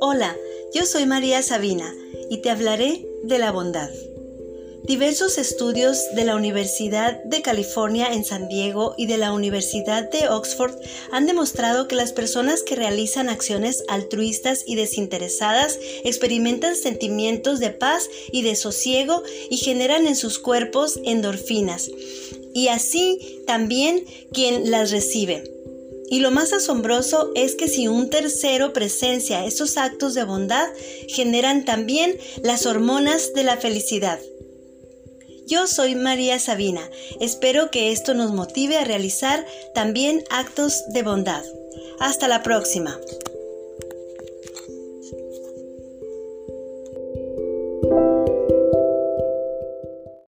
Hola, yo soy María Sabina y te hablaré de la bondad. Diversos estudios de la Universidad de California en San Diego y de la Universidad de Oxford han demostrado que las personas que realizan acciones altruistas y desinteresadas experimentan sentimientos de paz y de sosiego y generan en sus cuerpos endorfinas, y así también quien las recibe. Y lo más asombroso es que si un tercero presencia esos actos de bondad, generan también las hormonas de la felicidad. Yo soy María Sabina. Espero que esto nos motive a realizar también actos de bondad. Hasta la próxima.